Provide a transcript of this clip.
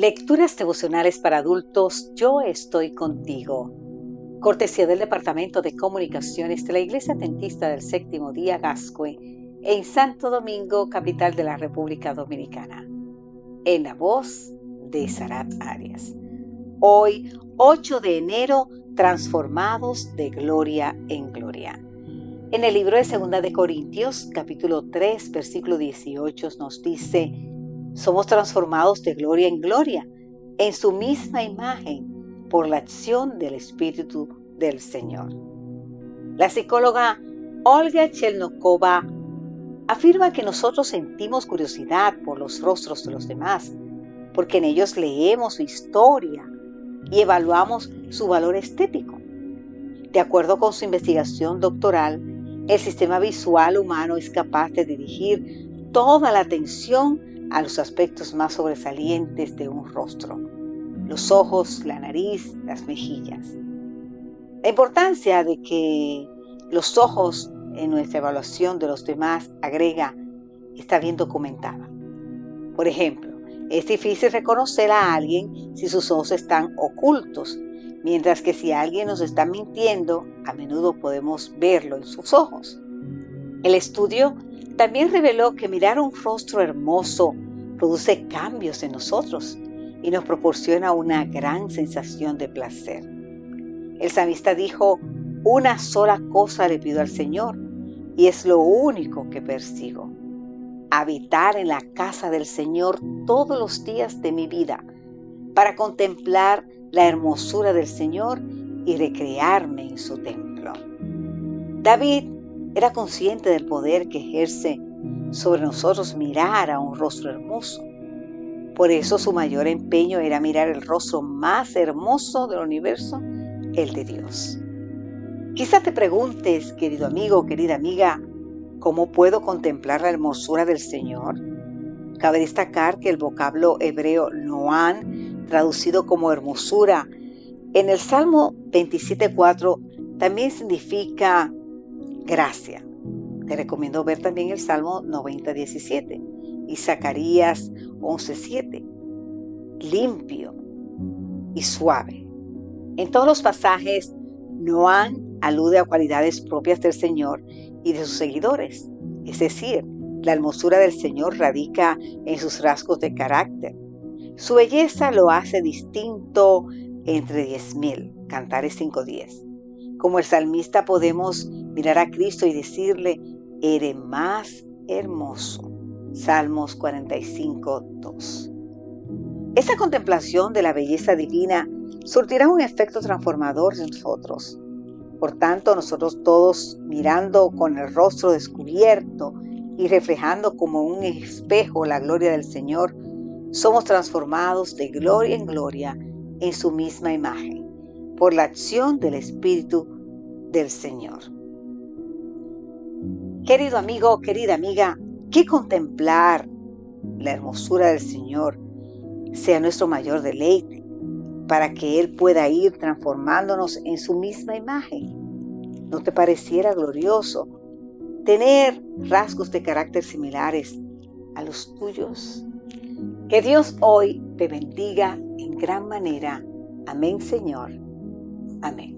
Lecturas devocionales para adultos, yo estoy contigo. Cortesía del Departamento de Comunicaciones de la Iglesia Atentista del Séptimo Día Gascue en Santo Domingo, capital de la República Dominicana. En la voz de Sarat Arias. Hoy, 8 de enero, transformados de gloria en gloria. En el libro de Segunda de Corintios, capítulo 3, versículo 18, nos dice, somos transformados de gloria en gloria, en su misma imagen, por la acción del Espíritu del Señor. La psicóloga Olga Chelnokova afirma que nosotros sentimos curiosidad por los rostros de los demás, porque en ellos leemos su historia y evaluamos su valor estético. De acuerdo con su investigación doctoral, el sistema visual humano es capaz de dirigir toda la atención a los aspectos más sobresalientes de un rostro, los ojos, la nariz, las mejillas. La importancia de que los ojos en nuestra evaluación de los demás, agrega, está bien documentada. Por ejemplo, es difícil reconocer a alguien si sus ojos están ocultos, mientras que si alguien nos está mintiendo, a menudo podemos verlo en sus ojos. El estudio también reveló que mirar un rostro hermoso produce cambios en nosotros y nos proporciona una gran sensación de placer. El samista dijo, una sola cosa le pido al Señor y es lo único que persigo. Habitar en la casa del Señor todos los días de mi vida para contemplar la hermosura del Señor y recrearme en su templo. David era consciente del poder que ejerce sobre nosotros mirar a un rostro hermoso. Por eso su mayor empeño era mirar el rostro más hermoso del universo, el de Dios. Quizás te preguntes, querido amigo, querida amiga, ¿cómo puedo contemplar la hermosura del Señor? Cabe destacar que el vocablo hebreo noan, traducido como hermosura, en el Salmo 27.4 también significa gracia. Te recomiendo ver también el Salmo 90.17 y Zacarías 11.7. Limpio y suave. En todos los pasajes, Noán alude a cualidades propias del Señor y de sus seguidores. Es decir, la hermosura del Señor radica en sus rasgos de carácter. Su belleza lo hace distinto entre diez mil. Cantares 5.10. Como el salmista podemos mirar a Cristo y decirle, eres más hermoso. Salmos 45, 2. Esa contemplación de la belleza divina surtirá un efecto transformador en nosotros. Por tanto, nosotros todos mirando con el rostro descubierto y reflejando como un espejo la gloria del Señor, somos transformados de gloria en gloria en su misma imagen, por la acción del Espíritu del Señor. Querido amigo, querida amiga, que contemplar la hermosura del Señor sea nuestro mayor deleite, para que Él pueda ir transformándonos en su misma imagen. ¿No te pareciera glorioso tener rasgos de carácter similares a los tuyos? Que Dios hoy te bendiga en gran manera. Amén, Señor. Amén.